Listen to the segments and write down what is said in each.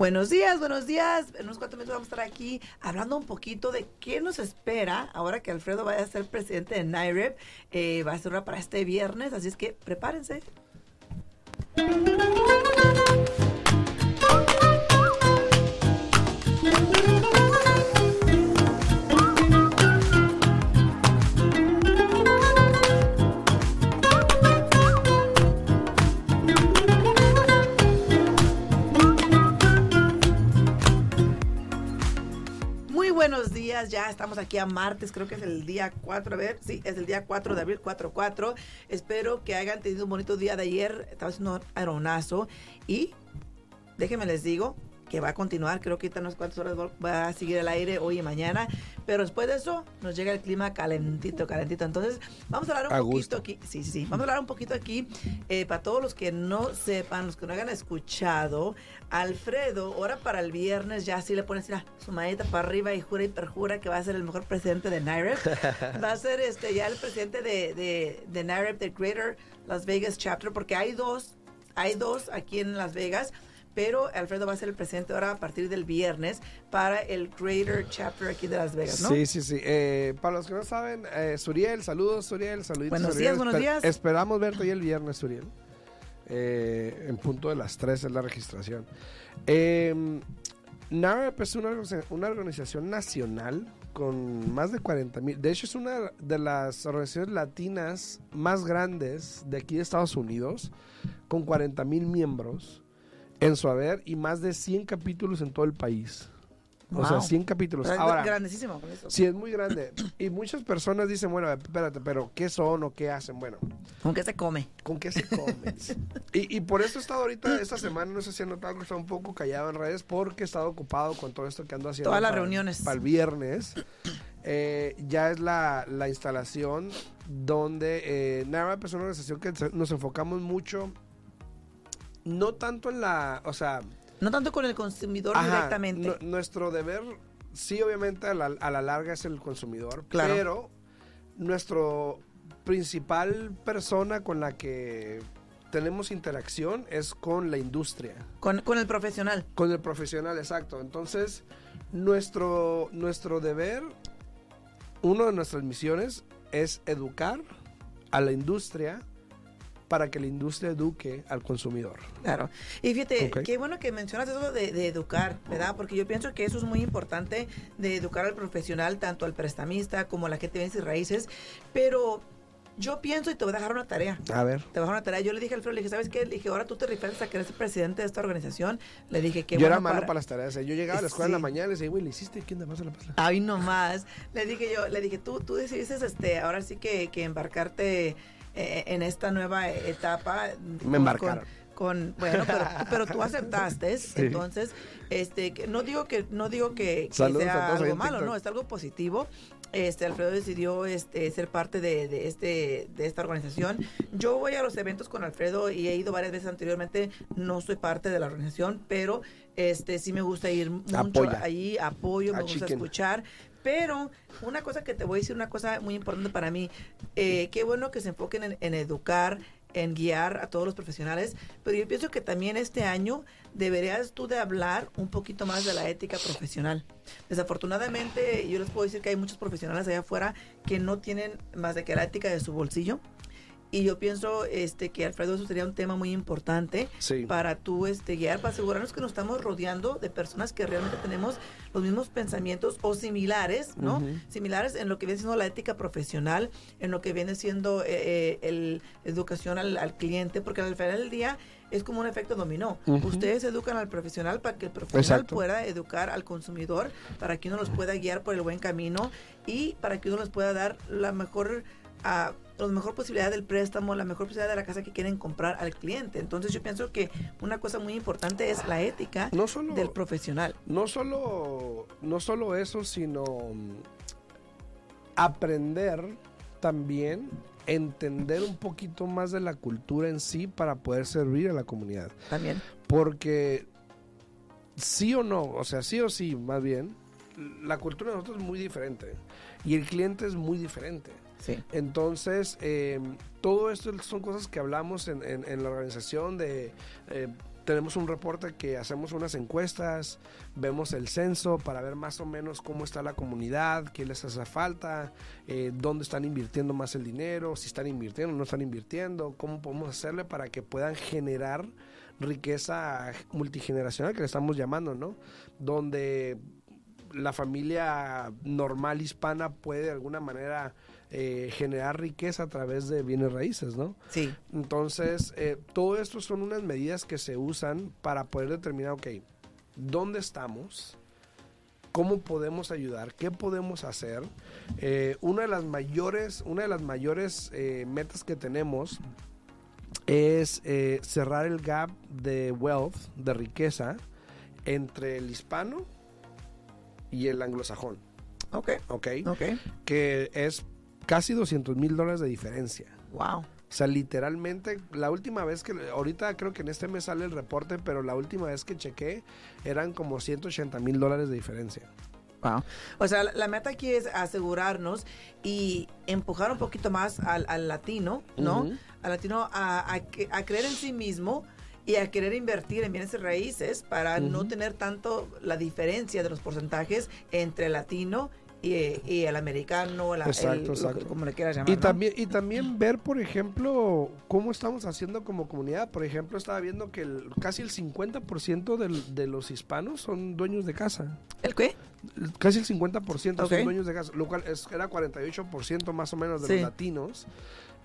Buenos días, buenos días. En unos cuantos minutos vamos a estar aquí hablando un poquito de qué nos espera ahora que Alfredo vaya a ser presidente de NIREP. Eh, va a ser para este viernes, así es que prepárense. Días. Ya estamos aquí a martes, creo que es el día 4. A ver, sí, es el día 4 de abril, 4-4. Espero que hayan tenido un bonito día de ayer. Estaba haciendo un aeronazo. Y déjenme les digo que va a continuar. Creo que ahorita unas cuantas horas va a seguir el aire hoy y mañana. Pero después de eso nos llega el clima calentito, calentito. Entonces, vamos a hablar un poquito aquí. Sí, sí, sí. Vamos a hablar un poquito aquí eh, para todos los que no sepan, los que no hayan escuchado. Alfredo, ahora para el viernes, ya así le pones su manita para arriba y jura y perjura que va a ser el mejor presidente de NIREP. va a ser este ya el presidente de, de, de NIREP, de Greater Las Vegas Chapter, porque hay dos, hay dos aquí en Las Vegas pero Alfredo va a ser el presidente ahora a partir del viernes para el Greater Chapter aquí de Las Vegas, ¿no? Sí, sí, sí. Eh, para los que no saben, eh, Suriel, saludos, Suriel, saluditos. Buenos días, buenos días. Esperamos verte hoy el viernes, Suriel. Eh, en punto de las 3 es la registración. Eh, NAREP es una, una organización nacional con más de 40 mil. De hecho, es una de las organizaciones latinas más grandes de aquí de Estados Unidos, con 40 mil miembros en su haber y más de 100 capítulos en todo el país. O sea, 100 capítulos. Ahora, grandísimo con eso. Sí, es muy grande. Y muchas personas dicen, bueno, espérate, pero ¿qué son o qué hacen? Bueno. ¿Con qué se come? ¿Con qué se come? y, y, por eso he estado ahorita, esta semana, no sé si han notado que está un poco callado en redes, porque he estado ocupado con todo esto que ando haciendo. Todas las reuniones. Para el viernes. Eh, ya es la, la instalación donde eh, NARAP es una organización que nos enfocamos mucho no tanto en la, o sea... No tanto con el consumidor directamente. nuestro deber, sí, obviamente a la, a la larga es el consumidor, pero nuestro principal persona con la que tenemos interacción es con la industria. Con, con, el profesional. Con el profesional, exacto. Entonces, nuestro, nuestro deber, una de nuestras misiones es educar a la industria para que la industria eduque al consumidor. Claro. Y fíjate, qué bueno que mencionas eso de, educar, ¿verdad? Porque yo pienso que eso es muy importante de educar al profesional, tanto al prestamista como a la gente de bienes y raíces. Pero yo pienso y te voy a dejar una tarea. A ver. Te voy a dejar una tarea. Yo le dije al Alfredo, le dije, ¿sabes qué? Le dije, ahora tú te rifas a que eres el presidente de esta organización. Le dije que Yo era malo para... las tareas. ¿eh? Yo llegaba a la escuela en la mañana y le decía, güey, ¿le hiciste? ¿Quién te pasa la pasa? Ay, no más. Le dije yo, le dije, tú, tú decidiste, este, ahora sí que, que embarcarte eh, en esta nueva etapa. Me embarcaron. Con, bueno, pero, tú aceptaste, entonces, este, no digo que no digo que, sea algo malo, no, es algo positivo. Este Alfredo decidió este, ser parte de, este de esta organización. Yo voy a los eventos con Alfredo y he ido varias veces anteriormente. No soy parte de la organización, pero este sí me gusta ir mucho allí, apoyo, me gusta escuchar. Pero una cosa que te voy a decir, una cosa muy importante para mí, eh, qué bueno que se enfoquen en, educar, en guiar a todos los profesionales, pero yo pienso que también este año deberías tú de hablar un poquito más de la ética profesional. Desafortunadamente, yo les puedo decir que hay muchos profesionales allá afuera que no tienen más de que la ética de su bolsillo y yo pienso este que Alfredo eso sería un tema muy importante para tú este guiar para asegurarnos que nos estamos rodeando de personas que realmente tenemos los mismos pensamientos o similares no similares en lo que viene siendo la ética profesional en lo que viene siendo eh, eh el educación al, cliente porque al final del día es como un efecto dominó. Ustedes educan al profesional para que el profesional pueda educar al consumidor, para que uno los pueda guiar por el buen camino y para que uno les pueda dar la mejor a la mejor posibilidad del préstamo, la mejor posibilidad de la casa que quieren comprar al cliente. Entonces yo pienso que una cosa muy importante es la ética del profesional. No solo, no solo eso, sino mm, aprender también entender un poquito más de la cultura en sí para poder servir a la comunidad. También. Porque sí o no, o sea, sí o sí, más bien, la cultura de nosotros es muy diferente y el cliente es muy diferente. Entonces, eh, todo esto son cosas que hablamos en, la organización de... Eh, tenemos un reporte que hacemos unas encuestas, vemos el censo para ver más o menos cómo está la comunidad, qué les hace falta, eh, dónde están invirtiendo más el dinero, si están invirtiendo o no están invirtiendo, cómo podemos hacerle para que puedan generar riqueza multigeneracional que le estamos llamando, ¿no? Donde la familia normal hispana puede de alguna manera eh, generar riqueza a través de bienes raíces, ¿no? Sí. Entonces, eh, todo esto son unas medidas que se usan para poder determinar, ok, ¿dónde estamos? ¿Cómo podemos ayudar? ¿Qué podemos hacer? Eh, una de las mayores, una de las mayores metas que tenemos es cerrar el gap de wealth, de riqueza, entre el hispano y el anglosajón. Ok. Ok. Que es casi 200 mil dólares de diferencia. Wow. O sea, literalmente, la última vez que, ahorita creo que en este mes sale el reporte, pero la última vez que chequé eran como 180 mil dólares de diferencia. Wow. O sea, la, meta aquí es asegurarnos y empujar un poquito más al, latino, ¿no? Al latino a, a, creer en sí mismo y a querer invertir en bienes raíces para no tener tanto la diferencia de los porcentajes entre latino y, el americano, la, exacto, como le quieras llamar. Y, también, y también ver, por ejemplo, cómo estamos haciendo como comunidad. Por ejemplo, estaba viendo que casi el 50% del, de los hispanos son dueños de casa. ¿El qué? Casi el 50% son dueños de casa, lo cual es, era 48% más o menos de los latinos.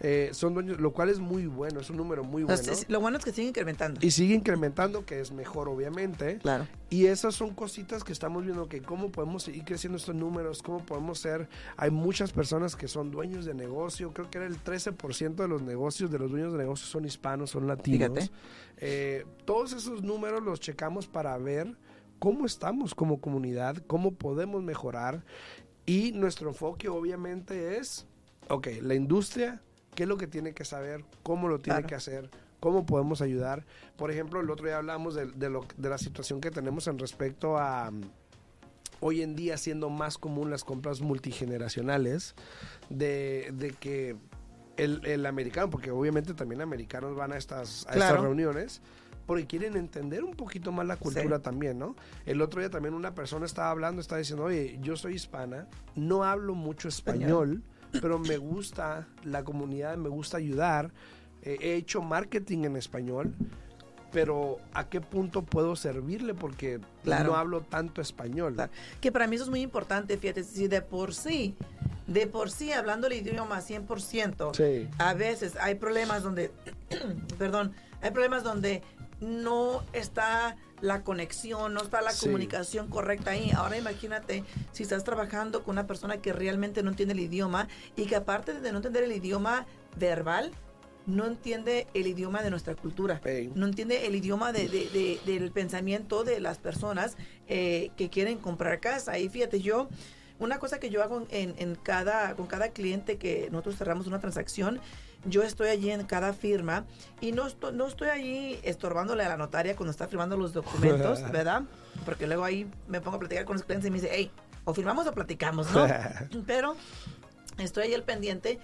Eh, son dueños, lo cual es muy bueno, es un número muy bueno. lo bueno es que sigue incrementando. Y sigue incrementando, que es mejor, obviamente. Claro. Y esas son cositas que estamos viendo, que cómo podemos seguir creciendo estos números, cómo podemos ser. Hay muchas personas que son dueños de negocio, creo que era el 13% de los negocios, de los dueños de negocios son hispanos, son latinos. Eh, todos esos números los checamos para ver cómo estamos como comunidad, cómo podemos mejorar. Y nuestro enfoque obviamente es, ok, la industria qué es lo que tiene que saber, cómo lo tiene que hacer, cómo podemos ayudar. Por ejemplo, el otro día hablamos de, de, la situación que tenemos en respecto a mm, hoy en día siendo más común las compras multigeneracionales, de, que el, americano, porque obviamente también americanos van a estas, a estas reuniones, porque quieren entender un poquito más la cultura también, ¿no? El otro día también una persona estaba hablando, estaba diciendo, oye, yo soy hispana, no hablo mucho español pero me gusta la comunidad, me gusta ayudar. Eh, he hecho marketing en español, pero ¿a qué punto puedo servirle? Porque no hablo tanto español. Que para mí eso es muy importante, fíjate, si de por sí, de por sí, hablando el idioma 100%, a veces hay problemas donde, perdón, hay problemas donde no está la conexión, no está la comunicación correcta ahí. Ahora imagínate si estás trabajando con una persona que realmente no entiende el idioma y que aparte de no entender el idioma verbal, no entiende el idioma de nuestra cultura, no entiende el idioma de, del pensamiento de las personas eh, que quieren comprar casa. Y fíjate, yo, una cosa que yo hago en, en cada, con cada cliente que nosotros cerramos una transacción, yo estoy allí en cada firma y no, estoy, no estoy allí estorbándole a la notaria cuando está firmando los documentos, ¿verdad? Porque luego ahí me pongo a platicar con los clientes y me dice, hey, o firmamos o platicamos, ¿no? Pero estoy ahí al pendiente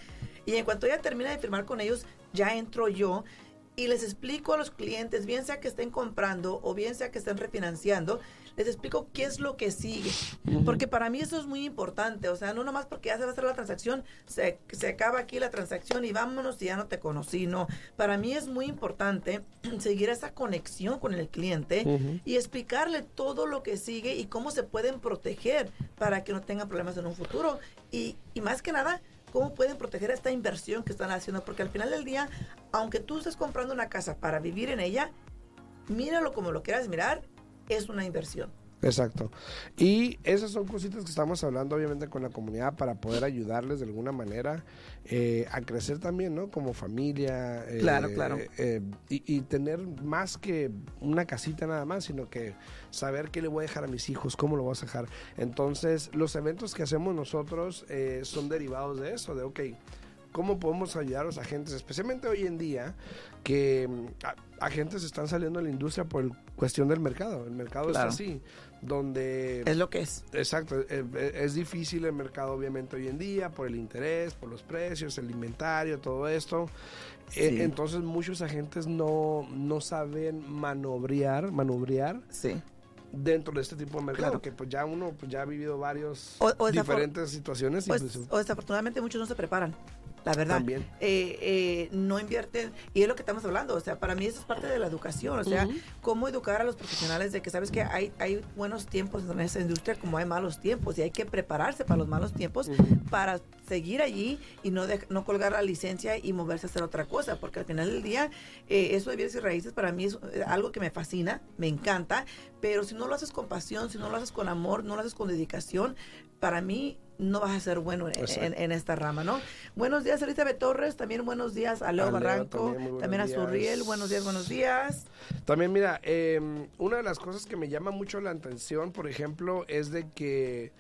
y en cuanto ya termina de firmar con ellos, ya entro yo y les explico a los clientes, bien sea que estén comprando o bien sea que estén refinanciando, les explico qué es lo que sigue. Porque para mí eso es muy importante. O sea, no nomás porque ya se va a hacer la transacción, se, se acaba aquí la transacción y vámonos y ya no te conocí. No, para mí es muy importante seguir esa conexión con el cliente y explicarle todo lo que sigue y cómo se pueden proteger para que no tengan problemas en un futuro. Y, y más que nada, cómo pueden proteger esta inversión que están haciendo, porque al final del día, aunque tú estés comprando una casa para vivir en ella, míralo como lo quieras mirar, es una inversión. Exacto. Y esas son cositas que estamos hablando obviamente con la comunidad para poder ayudarles de alguna manera eh, a crecer también, ¿no? Como familia. Eh, claro, claro. Eh, y, tener más que una casita nada más, sino que saber qué le voy a dejar a mis hijos, cómo lo voy a dejar. Entonces, los eventos que hacemos nosotros son derivados de eso, de, ok, ¿cómo podemos ayudar a los agentes, especialmente hoy en día, que mm, agentes están saliendo a la industria por cuestión del mercado. El mercado es así, donde... Es lo que es. Exacto, eh, eh, es, difícil el mercado obviamente hoy en día por el interés, por los precios, el inventario, todo esto. Eh, entonces muchos agentes no, no saben manobrear, manobrear sí dentro de este tipo de mercado, que pues ya uno pues ya ha vivido varios diferentes situaciones. Pues, o desafortunadamente muchos no se preparan la verdad. Eh, eh, no invierten, y es lo que estamos hablando, o sea, para mí eso es parte de la educación, o sea, cómo educar a los profesionales de que sabes que hay, hay buenos tiempos en esa industria como hay malos tiempos, y hay que prepararse para los malos tiempos para seguir allí y no, no colgar la licencia y moverse a hacer otra cosa, porque al final del día, eh, eso de bienes y raíces para mí es algo que me fascina, me encanta, pero si no lo haces con pasión, si no lo haces con amor, no lo haces con dedicación, para mí no vas a ser bueno en, esta rama, ¿no? Buenos días, Elizabeth Torres, también buenos días a Leo Barranco, también, a Surriel, buenos días, buenos días. También, mira, em, una de las cosas que me llama mucho la atención, por ejemplo, es de que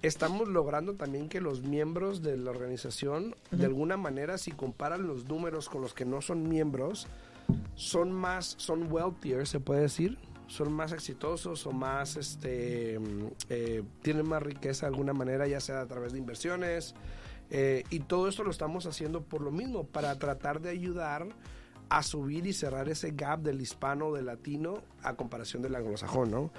estamos logrando también que los miembros de la organización, de alguna manera, si comparan los números con los que no son miembros, son más, son wealthier, se puede decir son más exitosos o más, este, eh, tienen más riqueza de alguna manera, ya sea a través de inversiones. Eh, y todo esto lo estamos haciendo por lo mismo, para tratar de ayudar a subir y cerrar ese gap del hispano, del latino, a comparación del anglosajón, ¿no?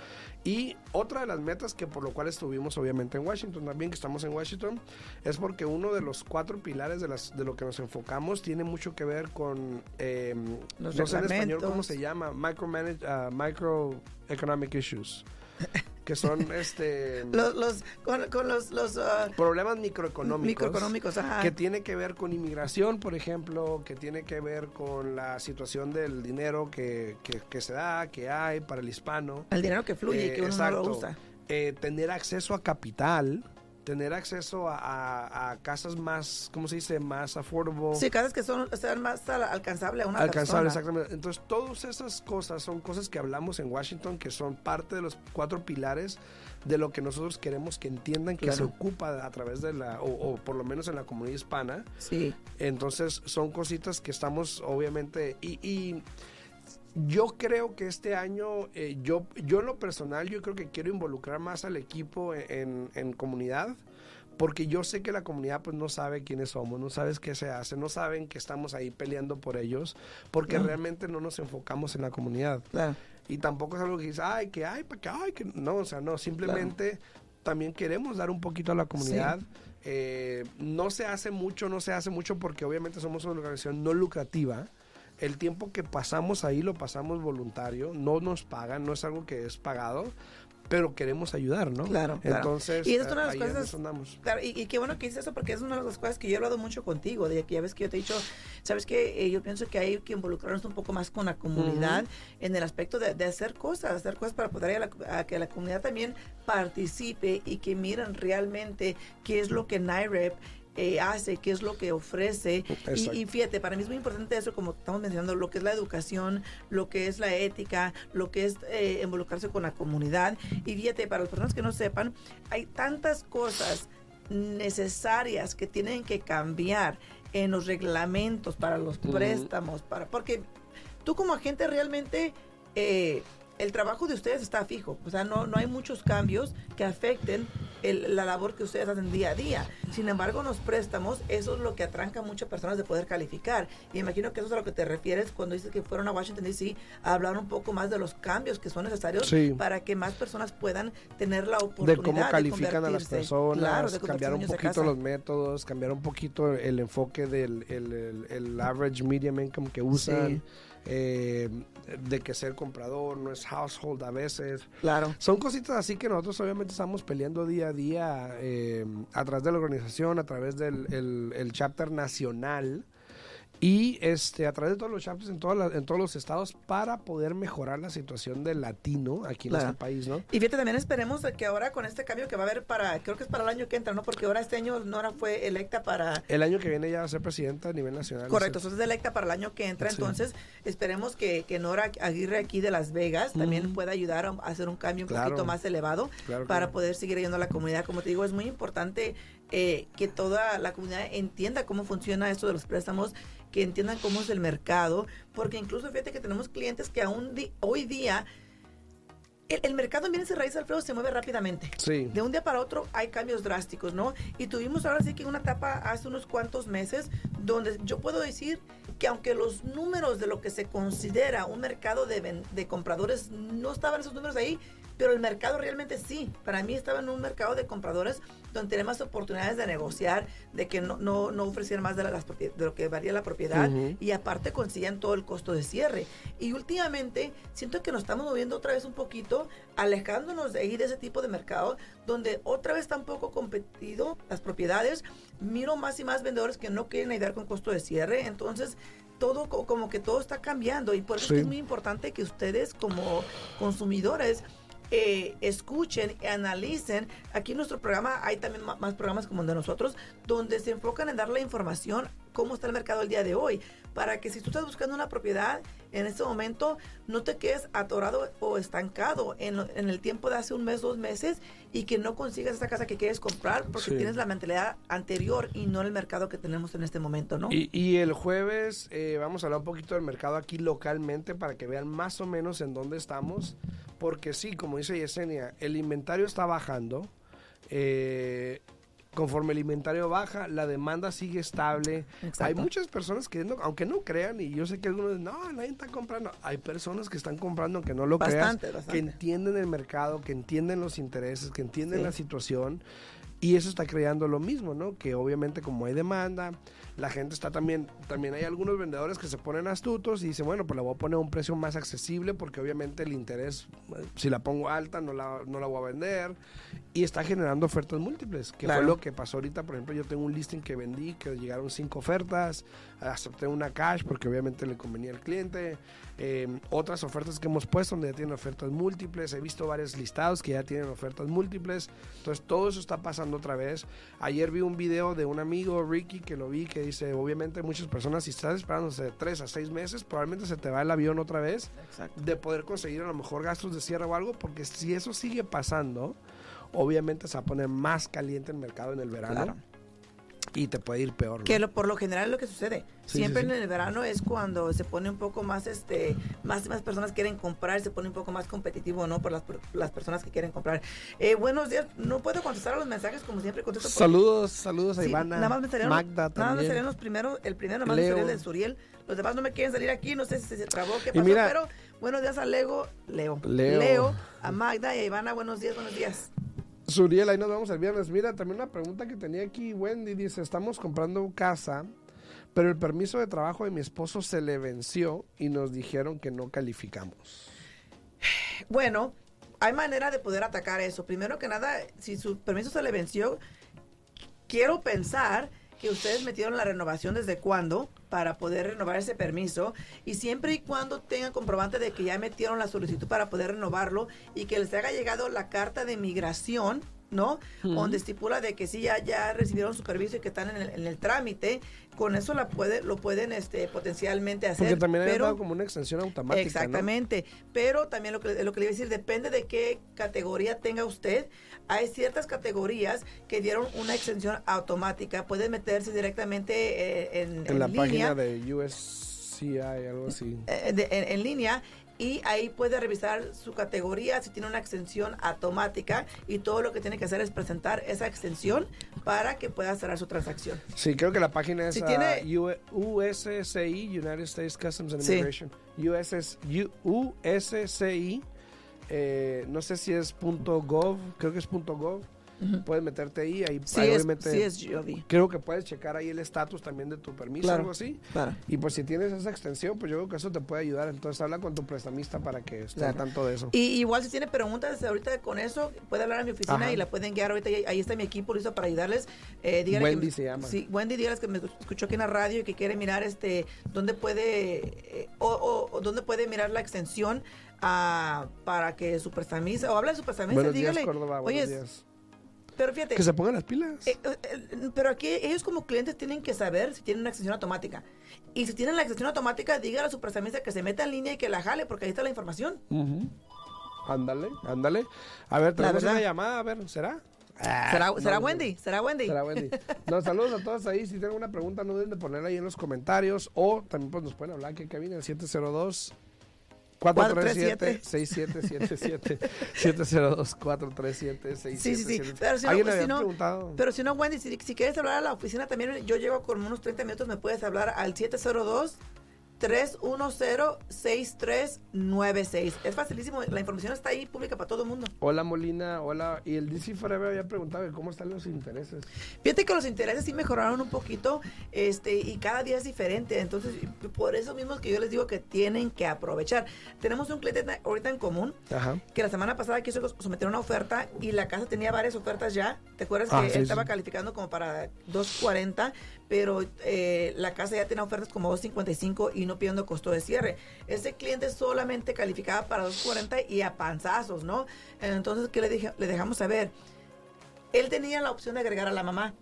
Y otra de las metas que por lo cual estuvimos obviamente en Washington también, que estamos en Washington, es porque uno de los cuatro pilares de, las, de lo que nos enfocamos tiene mucho que ver con, eh, no sé en español cómo se llama, micro, uh, microeconomic issues que son este los, con, los, los ah, problemas microeconómicos, que tiene que ver con inmigración por ejemplo que tiene que ver con la situación del dinero que, que, se da que hay para el hispano. El dinero que fluye y que uno no lo usa. Eh, tener acceso a capital tener acceso a, casas más, ¿cómo se dice? Más affordable. Sí, casas que son sean más alcanzables a una Alcanzable, exactamente. Entonces, todas esas cosas son cosas que hablamos en Washington que son parte de los cuatro pilares de lo que nosotros queremos que entiendan que se ocupa a través de la, o, por lo menos en la comunidad hispana. Sí. Entonces, son cositas que estamos, obviamente, y yo creo que este año, eh, yo, yo en lo personal, yo creo que quiero involucrar más al equipo en, comunidad, porque yo sé que la comunidad pues no sabe quiénes somos, no sabes qué se hace, no saben que estamos ahí peleando por ellos, porque realmente no nos enfocamos en la comunidad. Y tampoco es algo que dice, ay, que hay, que ay, que no, o sea, no, simplemente también queremos dar un poquito a la comunidad. Eh, no se hace mucho, no se hace mucho porque obviamente somos una organización no lucrativa el tiempo que pasamos ahí lo pasamos voluntario, no nos pagan, no es algo que es pagado, pero queremos ayudar, ¿no? Claro. Entonces, y es una de las cosas. Claro, y, qué bueno que dices eso, porque es una de las cosas que yo he hablado mucho contigo, de que ya ves que yo te he dicho, sabes que eh, yo pienso que hay que involucrarnos un poco más con la comunidad en el aspecto de, hacer cosas, hacer cosas para poder a, que la comunidad también participe y que miren realmente qué es lo que NIREP eh, hace, qué es lo que ofrece. Y, fíjate, para mí es muy importante eso, como estamos mencionando, lo que es la educación, lo que es la ética, lo que es eh, involucrarse con la comunidad. Y fíjate, para las personas que no sepan, hay tantas cosas necesarias que tienen que cambiar en los reglamentos para los préstamos, para porque tú como agente realmente eh, el trabajo de ustedes está fijo, o sea, no, no hay muchos cambios que afecten la labor que ustedes hacen día a día. Sin embargo, los préstamos, eso es lo que atranca a muchas personas de poder calificar. Y imagino que eso es a lo que te refieres cuando dices que fueron a Washington DC a hablar un poco más de los cambios que son necesarios para que más personas puedan tener la oportunidad de cómo califican a las personas, cambiar un poquito los métodos, cambiar un poquito el enfoque del el, average medium income que usan. Eh, de que ser comprador no es household a veces. Claro. Son cositas así que nosotros obviamente estamos peleando día a día eh, a través de la organización, a través del el chapter nacional y este a través de todos los chapters en, todas en todos los estados para poder mejorar la situación del latino aquí en nuestro país, ¿no? Y fíjate, también esperemos que ahora con este cambio que va a haber para, creo que es para el año que entra, ¿no? Porque ahora este año Nora fue electa para... El año que viene ya va a ser presidenta a nivel nacional. Correcto, entonces es electa para el año que entra, entonces esperemos que, que, Nora Aguirre aquí de Las Vegas también pueda ayudar a hacer un cambio un poquito más elevado para poder seguir yendo a la comunidad. Como te digo, es muy importante eh, que toda la comunidad entienda cómo funciona esto de los préstamos que entiendan cómo es el mercado, porque incluso fíjate que tenemos clientes que aún hoy día el, mercado en bienes y raíces, Alfredo, se mueve rápidamente. Sí. De un día para otro hay cambios drásticos, ¿no? Y tuvimos ahora sí que una etapa hace unos cuantos meses donde yo puedo decir que aunque los números de lo que se considera un mercado de, de compradores no estaban esos números ahí, pero el mercado realmente sí. Para mí estaba en un mercado de compradores donde tenía más oportunidades de negociar, de que no, no, no ofrecieran más de, las de lo que varía la propiedad y aparte consiguen todo el costo de cierre. Y últimamente siento que nos estamos moviendo otra vez un poquito, alejándonos de ahí de ese tipo de mercado, donde otra vez está un poco competido las propiedades. Miro más y más vendedores que no quieren ayudar con costo de cierre. Entonces, todo como que todo está cambiando y por eso es muy importante que ustedes como consumidores eh, escuchen, analicen. Aquí en nuestro programa hay también más programas como el de nosotros, donde se enfocan en dar la información cómo está el mercado el día de hoy, para que si tú estás buscando una propiedad en este momento, no te quedes atorado o estancado en, el tiempo de hace un mes, dos meses y que no consigas esa casa que quieres comprar porque tienes la mentalidad anterior y no el mercado que tenemos en este momento, ¿no? Y, el jueves eh, vamos a hablar un poquito del mercado aquí localmente para que vean más o menos en dónde estamos, porque sí, como dice Yesenia, el inventario está bajando. Eh, conforme el inventario baja, la demanda sigue estable. Hay muchas personas que, aunque no crean, y yo sé que algunos dicen, no, nadie está comprando. Hay personas que están comprando, aunque no lo crean, que entienden el mercado, que entienden los intereses, que entienden la situación. Y eso está creando lo mismo, ¿no? Que obviamente como hay demanda, la gente está también, también hay algunos vendedores que se ponen astutos y dicen, bueno, pues la voy a poner a un precio más accesible porque obviamente el interés, si la pongo alta, no la, no la voy a vender. Y está generando ofertas múltiples, que fue lo que pasó ahorita. Por ejemplo, yo tengo un listing que vendí, que llegaron cinco ofertas, acepté una cash porque obviamente le convenía al cliente. Eh, otras ofertas que hemos puesto donde ya tienen ofertas múltiples. He visto varios listados que ya tienen ofertas múltiples. Entonces todo eso está pasando otra vez. Ayer vi un video de un amigo, Ricky, que lo vi, que dice, obviamente muchas personas, si estás esperando de 3 a 6 meses, probablemente se te va el avión otra vez de poder conseguir a lo mejor gastos de cierre o algo, porque si eso sigue pasando, obviamente se va a poner más caliente el mercado en el verano. Y te puede ir peor. Que por lo general es lo que sucede. Siempre en el verano es cuando se pone un poco más, este, más más personas quieren comprar, se pone un poco más competitivo, ¿no? Por las, las personas que quieren comprar. Eh, buenos días. No puedo contestar a los mensajes como siempre contesto. saludos, saludos a Ivana. Nada más me salieron, Magda también. Nada más me salieron los primeros, el primero nada más me salió el de Suriel. Los demás no me quieren salir aquí, no sé si se trabó, qué pasó, pero buenos días a Lego, Leo. Leo. Leo, a Magda y a Ivana, buenos días, buenos días. Suriel, ahí nos vamos el viernes. Mira, también una pregunta que tenía aquí Wendy. Dice, estamos comprando casa, pero el permiso de trabajo de mi esposo se le venció y nos dijeron que no calificamos. Bueno, hay manera de poder atacar eso. Primero que nada, si su permiso se le venció, quiero pensar que ustedes metieron la renovación desde cuándo para poder renovar ese permiso y siempre y cuando tengan comprobante de que ya metieron la solicitud para poder renovarlo y que les haya llegado la carta de migración ¿no? Donde estipula de que sí ya, ya recibieron su permiso y que están en el, trámite, con eso la puede, lo pueden este, potencialmente hacer. Porque también pero, dado como una extensión automática. Exactamente, pero también lo que, lo que le iba a decir, depende de qué categoría tenga usted. Hay ciertas categorías que dieron una extensión automática, puede meterse directamente eh, en, en, la página de USCI, algo así. Eh, en línea y ahí puede revisar su categoría si tiene una extensión automática y todo lo que tiene que hacer es presentar esa extensión para que pueda cerrar su transacción. Sí, creo que la página es USCI, United States Customs and Immigration. USCI, eh, no sé si es .gov, creo que es .gov puedes meterte ahí, ahí, sí obviamente. Es. Creo que puedes checar ahí el estatus también de tu permiso, algo así. Y pues si tienes esa extensión, pues yo creo que eso te puede ayudar. Entonces habla con tu prestamista para que esté tanto de eso. Y igual si tiene preguntas ahorita con eso, puede hablar a mi oficina y la pueden guiar ahorita. Ahí está mi equipo listo para ayudarles. Eh, Wendy se llama. Sí, Wendy, dígales que me escuchó aquí en la radio y que quiere mirar este dónde puede eh, o, dónde puede mirar la extensión ah, para que su prestamista o habla de su prestamista, dígale, oye, pero fíjate. Que se pongan las pilas. Eh, eh, pero aquí ellos como clientes tienen que saber si tienen una extensión automática. Y si tienen la extensión automática, dígale a su prestamista que se meta en línea y que la jale, porque ahí está la información. Ándale, ándale. A ver, tenemos una llamada, a ver, ¿será? ¿Será, ah, ¿será Wendy? ¿Será Wendy? Será Wendy. Nos saludos a todos ahí. Si tienen una pregunta, no duden de ponerla ahí en los comentarios. O también pues, nos pueden hablar que viene el 702 437-6777. 702-437-6777. Sí, sí, sí. Pero si, no, si no, pero si no, Wendy, si, si, quieres hablar a la oficina también, yo llego con unos 30 minutos, me puedes hablar al 702 310-6396. Es facilísimo, la información está ahí pública para todo el mundo. Hola Molina, hola. Y el DC Forever había preguntado cómo están los intereses. Fíjate que los intereses sí mejoraron un poquito este y cada día es diferente. Entonces, por eso mismo que yo les digo que tienen que aprovechar. Tenemos un cliente ahorita en común que la semana pasada quiso someter una oferta y la casa tenía varias ofertas ya. ¿Te acuerdas ah, que él estaba calificando como para 240? Pero eh, la casa ya tiene ofertas como 255 y no pidiendo costo de cierre. Ese cliente solamente calificaba para 240 y a panzazos, ¿no? Entonces, ¿qué le, dije, le dejamos saber? Él tenía la opción de agregar a la mamá.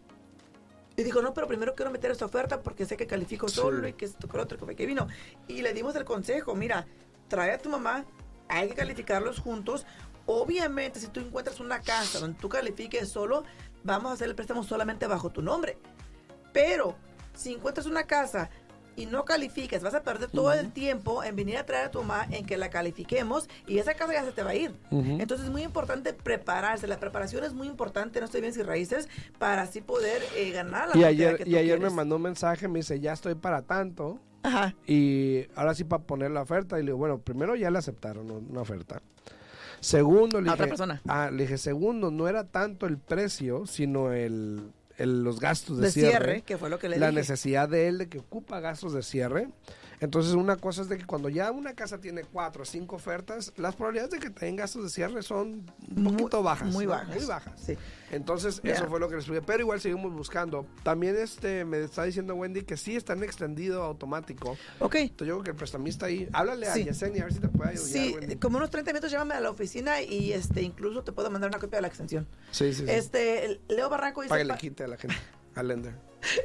Y dijo, no, pero primero quiero meter esta oferta porque sé que califico solo y que esto, que otro, que vino. Y le dimos el consejo, mira, trae a tu mamá, hay que calificarlos juntos. Obviamente, si tú encuentras una casa donde tú califiques solo, vamos a hacer el préstamo solamente bajo tu nombre. Pero si encuentras una casa y no calificas, vas a perder todo el tiempo en venir a traer a tu mamá en que la califiquemos y esa casa ya se te va a ir. Entonces es muy importante prepararse. La preparación es muy importante, no estoy bien si raíces, para así poder eh, ganar la Y ayer, y ayer me mandó un mensaje, me dice, ya estoy para tanto. Ajá. Y ahora sí para poner la oferta. Y le digo, bueno, primero ya le aceptaron una oferta. Segundo, le dije, Ah, le dije, segundo, no era tanto el precio, sino el los gastos de, cierre, que fue lo que le la necesidad de él de que ocupa gastos de cierre. Entonces, una cosa es de que cuando ya una casa tiene cuatro o cinco ofertas, las probabilidades de que tenga gastos de cierre son un poquito bajas. Muy bajas. Muy bajas. Sí. Entonces, eso fue lo que les expliqué. Pero igual seguimos buscando. También este me está diciendo Wendy que sí está en extendido automático. Ok. Entonces, yo creo que el prestamista ahí. Háblale a Yesenia a ver si te puede ayudar. Sí, como unos 30 minutos llámame a la oficina y este incluso te puedo mandar una copia de la extensión. Sí, sí. Este, Leo Barranco dice. Págale quite a la gente.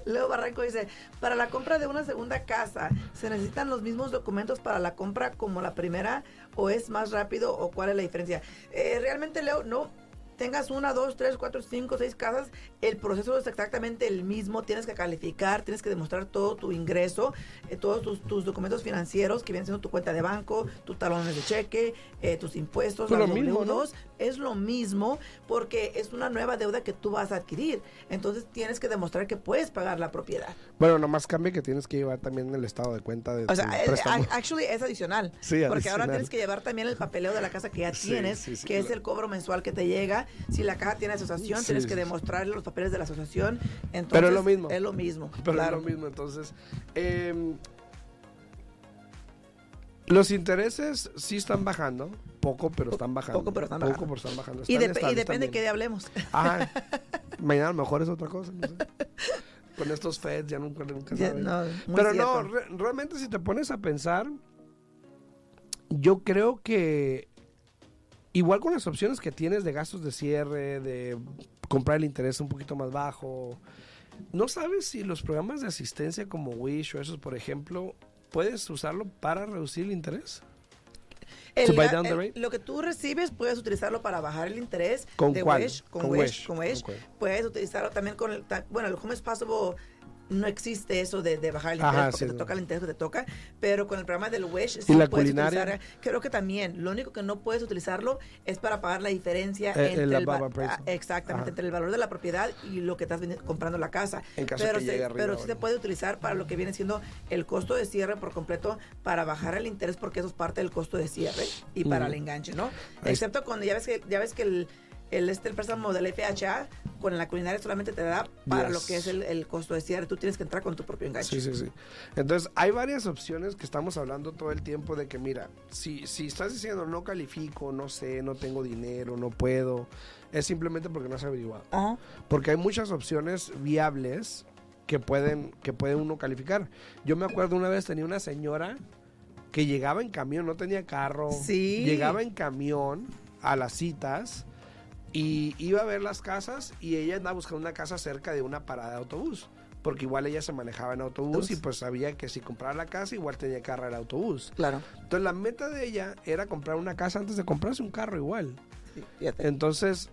Leo Barranco dice, para la compra de una segunda casa, ¿se necesitan los mismos documentos para la compra como la primera o es más rápido o cuál es la diferencia? Eh, realmente, Leo, no, tengas una, dos, tres, cuatro, cinco, seis casas, el proceso es exactamente el mismo. Tienes que calificar, tienes que demostrar todo tu ingreso, eh, todos tus, documentos financieros que vienen siendo tu cuenta de banco, tus talones de cheque, eh, tus impuestos, los w Es lo mismo porque es una nueva deuda que tú vas a adquirir. Entonces tienes que demostrar que puedes pagar la propiedad. Bueno, nomás cambia que tienes que llevar también el estado de cuenta de O sea, eh, actually es adicional. Sí, porque ahora tienes que llevar también el papeleo de la casa que ya tienes, que es el cobro mensual que te llega si la caja tiene asociación, tienes que demostrarle los papeles de la asociación. Entonces, Pero es lo mismo. Es lo mismo. Pero es lo mismo. Entonces, em, los intereses sí están bajando. Poco, pero están bajando. Poco, pero están bajando. y, depende de qué hablemos. Ah, mañana a lo mejor es otra cosa. Con estos feds ya nunca, nunca Pero no, realmente si te pones a pensar, yo creo que Igual con las opciones que tienes de gastos de cierre, de comprar el interés un poquito más bajo. ¿No sabes si los programas de asistencia como Wish o esos, por ejemplo, puedes usarlo para reducir el interés? lo que tú recibes puedes utilizarlo para bajar el interés ¿Con de cuál? Wish, con, Wish, con Wish. Puedes utilizarlo también con el, bueno, el Home Possible no existe eso de, bajar el interés porque te toca el interés que te toca, pero con el programa del Wish sí la puedes culinaria? creo que también, lo único que no puedes utilizarlo es para pagar la diferencia eh, entre, el, ah, exactamente, entre el valor de la propiedad y lo que estás comprando la casa. pero pero sí se puede utilizar para lo que viene siendo el costo de cierre por completo para bajar el interés porque eso es parte del costo de cierre y para el enganche, ¿no? Excepto cuando ya ves que ya ves que el el, este, el préstamo del FHA con la culinaria solamente te da para lo que es el, costo de cierre. Tú tienes que entrar con tu propio enganche. Sí, sí, sí. Entonces, hay varias opciones que estamos hablando todo el tiempo de que, mira, si, si estás diciendo no califico, no sé, no tengo dinero, no puedo, es simplemente porque no has averiguado. Porque hay muchas opciones viables que pueden, que puede uno calificar. Yo me acuerdo una vez tenía una señora que llegaba en camión, no tenía carro. Sí. Llegaba en camión a las citas y iba a ver las casas y ella andaba buscando una casa cerca de una parada de autobús. Porque igual ella se manejaba en autobús y pues sabía que si compraba la casa igual tenía que agarrar el autobús. Claro. Entonces la meta de ella era comprar una casa antes de comprarse un carro igual. Entonces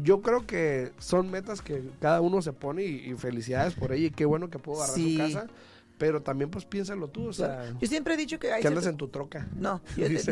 yo creo que son metas que cada uno se pone y, felicidades por ella y qué bueno que pudo agarrar su casa pero también pues piénsalo tú, o sea. Yo siempre he dicho que hay... Que andas en tu troca. No,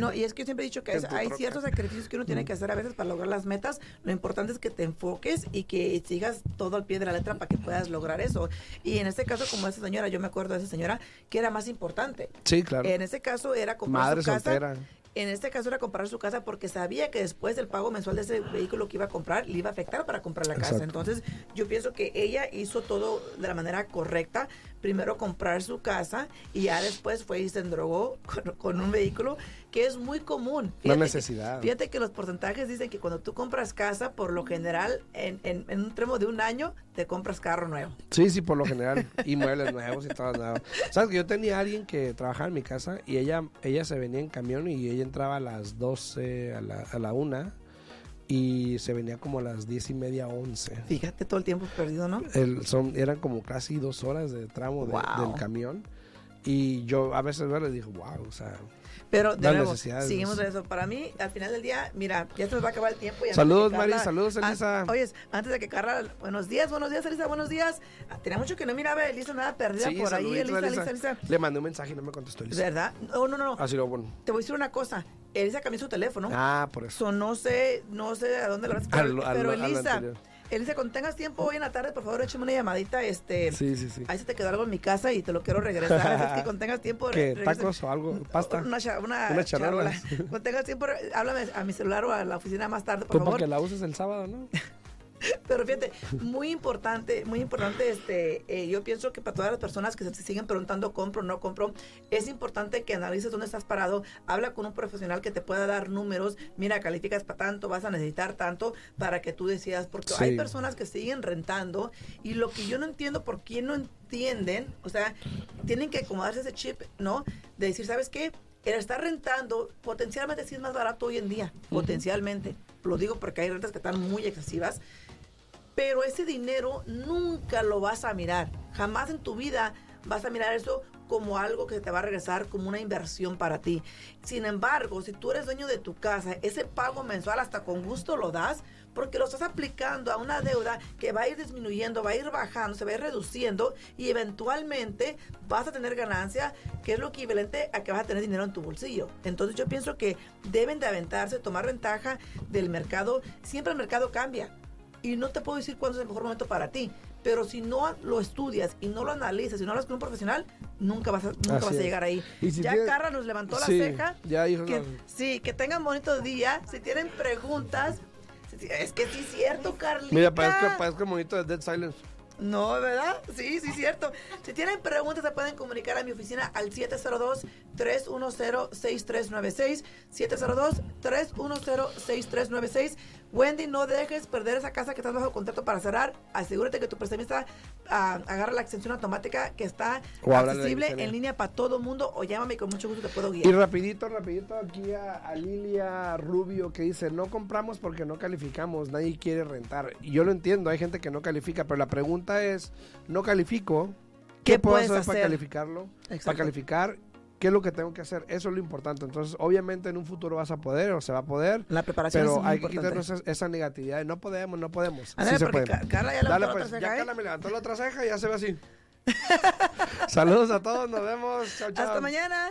no, y es que yo siempre he dicho que hay, ciertos sacrificios que uno tiene que hacer a veces para lograr las metas. Lo importante es que te enfoques y que sigas todo al pie de la letra para que puedas lograr eso. Y en este caso, como esa señora, yo me acuerdo de esa señora, que era más importante. Sí, claro. En este caso era comprar Madre su casa. Soltera en este caso era comprar su casa porque sabía que después del pago mensual de ese vehículo que iba a comprar le iba a afectar para comprar la casa. Entonces yo pienso que ella hizo todo de la manera correcta. Primero comprar su casa y ya después fue y se endrogó con, un vehículo que es muy común. Fíjate, no necesidad. fíjate que los porcentajes dicen que cuando tú compras casa, por lo general, en, en, en un tramo de un año, te compras carro nuevo. Sí, sí, por lo general. y muebles nuevos y todo nada. Sabes que yo tenía a alguien que trabajaba en mi casa y ella, ella se venía en camión y ella entraba a las 12, a la, a la 1 y se venía como a las 10 y media, 11. Fíjate todo el tiempo perdido, ¿no? El, son, eran como casi dos horas de tramo del camión. Y yo a veces le digo, wow, o sea, pero de nuevo, seguimos de eso. Para mí, al final del día, mira, ya se nos va a acabar el tiempo. saludos, Mari, saludos, Elisa. oye, antes de que Carla, buenos días, buenos días, Elisa, buenos días. Ah, tenía mucho que no miraba a Elisa nada perdida por ahí, Elisa, Elisa, Elisa, Le mandé un mensaje y no me contestó Elisa. ¿Verdad? No, no, no. Así lo bueno. Te voy a decir una cosa. Elisa cambió su teléfono. Ah, por eso. no sé, no sé a dónde lo vas a Pero Elisa Elisa, cuando tengas tiempo hoy en la tarde, por favor, échame una llamadita. Este, sí, sí, sí. Ahí se te quedó algo en mi casa y te lo quiero regresar. es que cuando tengas tiempo... ¿Qué? ¿Tacos o algo? ¿Pasta? Una, una, una charola. cuando tengas tiempo, háblame a mi celular o a la oficina más tarde, por favor. Que la uses el sábado, ¿no? Pero fíjate, muy importante, muy importante, este, eh, yo pienso que para todas las personas que se siguen preguntando compro o no compro, es importante que analices dónde estás parado, habla con un profesional que te pueda dar números, mira, calificas para tanto, vas a necesitar tanto para que tú decidas, porque hay personas que siguen rentando y lo que yo no entiendo, ¿por qué no entienden? O sea, tienen que acomodarse ese chip, ¿no? De decir, ¿sabes qué? El estar rentando potencialmente sí es más barato hoy en día, potencialmente. Lo digo porque hay rentas que están muy excesivas pero ese dinero nunca lo vas a mirar. Jamás en tu vida vas a mirar eso como algo que te va a regresar como una inversión para ti. Sin embargo, si tú eres dueño de tu casa, ese pago mensual hasta con gusto lo das porque lo estás aplicando a una deuda que va a ir disminuyendo, va a ir bajando, se va a ir reduciendo y eventualmente vas a tener ganancia, que es lo equivalente a que vas a tener dinero en tu bolsillo. Entonces yo pienso que deben de aventarse, tomar ventaja del mercado. Siempre el mercado cambia y no te puedo decir cuándo es el mejor momento para ti. Pero si no lo estudias y no lo analizas y no hablas con un profesional, nunca vas a, nunca vas a llegar ahí. ya Carla nos levantó la ceja. Ya, hijo, Sí, que tengan bonito día. Si tienen preguntas, es que sí es cierto, Carlita. Mira, parece, parece bonito de Dead Silence. No, ¿verdad? Sí, sí, cierto. Si tienen preguntas, se pueden comunicar a mi oficina al 702-310-6396. 702-310-6396. Wendy, no dejes perder esa casa que estás bajo contrato para cerrar. Asegúrate que tu prestamista uh, agarra la extensión automática que está accesible en línea para todo el mundo o llámame con mucho gusto te puedo guiar. Y rapidito, rapidito aquí a, Lilia Rubio que dice, no compramos porque no calificamos, nadie quiere rentar. Y yo lo entiendo, hay gente que no califica, pero la pregunta es, no califico, ¿qué, puedo hacer, para calificarlo? Para calificar ¿Qué es lo que tengo que hacer? Eso es lo importante. Entonces, obviamente en un futuro vas a poder o se va a poder. La preparación Pero hay que quitarnos esa, negatividad. No podemos, no podemos. sí se puede. Carla ya la pues. Ya Carla me levantó la otra ceja y ya se ve así. Saludos a todos, nos vemos. Chao, chao. Hasta mañana.